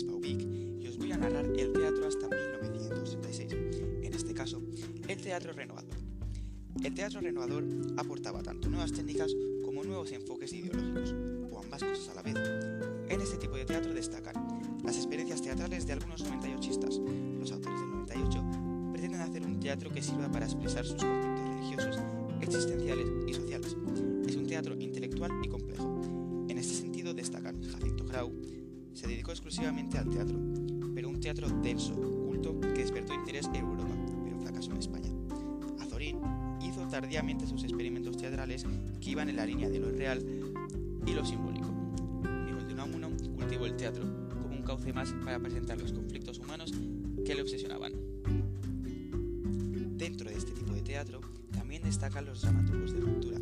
Y os voy a narrar el teatro hasta 1986, en este caso, el teatro renovador. El teatro renovador aportaba tanto nuevas técnicas como nuevos enfoques ideológicos, o ambas cosas a la vez. En este tipo de teatro destacan las experiencias teatrales de algunos 98istas. Los autores del 98 pretenden hacer un teatro que sirva para expresar sus conflictos religiosos, existenciales y sociales. Es un teatro intelectual y complejo. En este sentido destacan Jacinto Grau, se dedicó exclusivamente al teatro, pero un teatro denso, culto, que despertó interés en Europa, pero fracasó en España. Azorín hizo tardíamente sus experimentos teatrales que iban en la línea de lo real y lo simbólico. Miguel de Unamuno cultivó el teatro como un cauce más para presentar los conflictos humanos que le obsesionaban. Dentro de este tipo de teatro también destacan los dramaturgos de ruptura